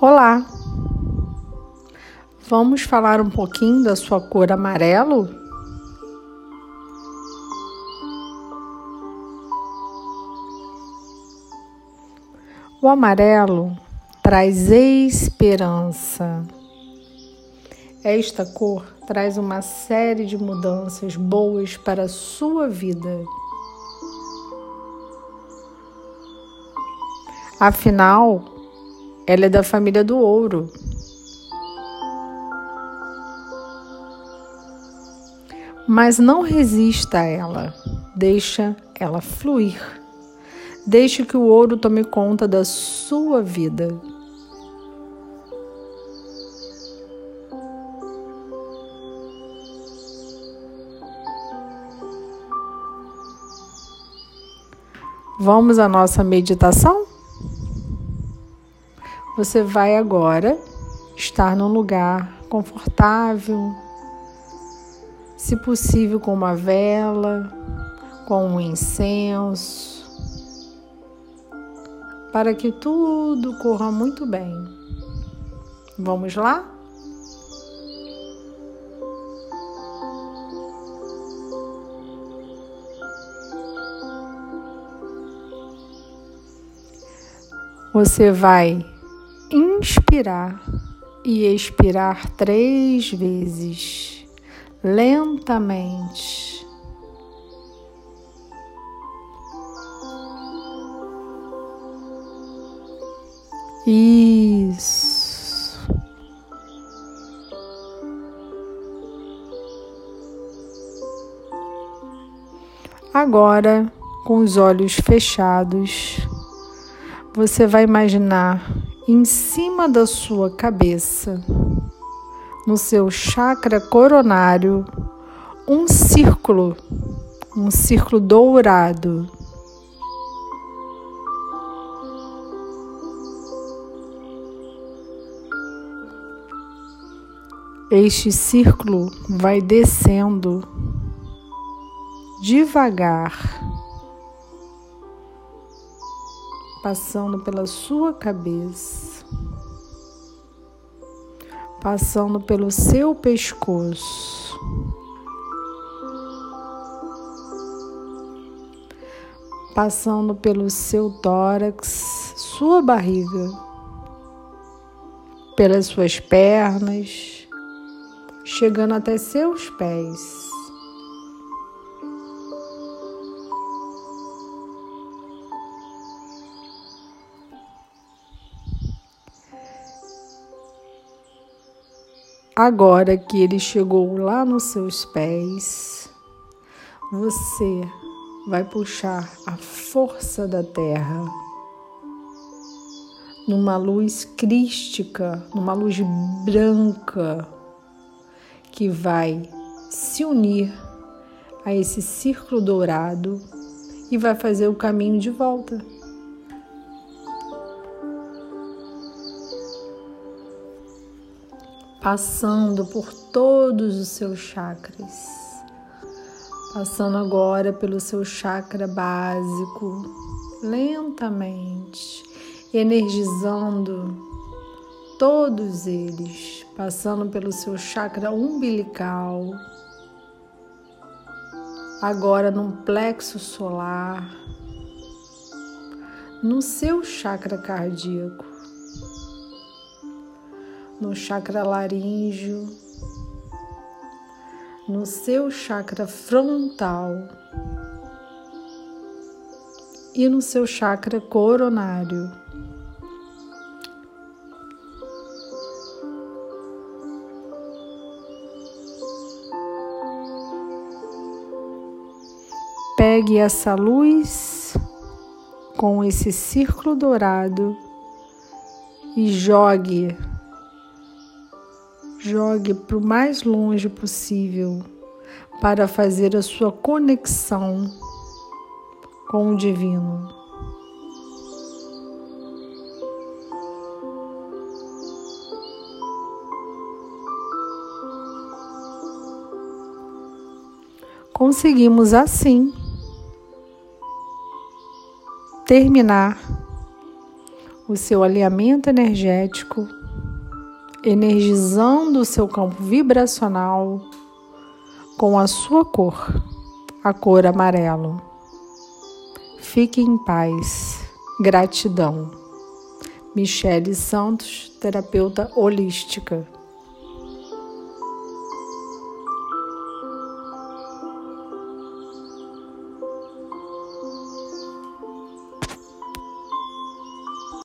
Olá! Vamos falar um pouquinho da sua cor amarelo? O amarelo traz esperança. Esta cor traz uma série de mudanças boas para a sua vida. Afinal, ela é da família do ouro. Mas não resista a ela, deixa ela fluir. Deixe que o ouro tome conta da sua vida. Vamos à nossa meditação? Você vai agora estar num lugar confortável, se possível com uma vela, com um incenso, para que tudo corra muito bem. Vamos lá? Você vai inspirar e expirar três vezes, lentamente. Isso. Agora, com os olhos fechados, você vai imaginar em cima da sua cabeça, no seu chakra coronário, um círculo, um círculo dourado. Este círculo vai descendo devagar passando pela sua cabeça, passando pelo seu pescoço, passando pelo seu tórax, sua barriga, pelas suas pernas, chegando até seus pés. Agora que ele chegou lá nos seus pés, você vai puxar a força da terra numa luz crística, numa luz branca que vai se unir a esse círculo dourado e vai fazer o caminho de volta. Passando por todos os seus chakras, passando agora pelo seu chakra básico, lentamente, energizando todos eles, passando pelo seu chakra umbilical, agora num plexo solar, no seu chakra cardíaco no chakra laríngeo, no seu chakra frontal e no seu chakra coronário. Pegue essa luz com esse círculo dourado e jogue jogue para o mais longe possível para fazer a sua conexão com o Divino. Conseguimos assim terminar o seu alinhamento energético, energizando o seu campo vibracional com a sua cor, a cor amarelo. Fique em paz. Gratidão. Michele Santos, terapeuta holística.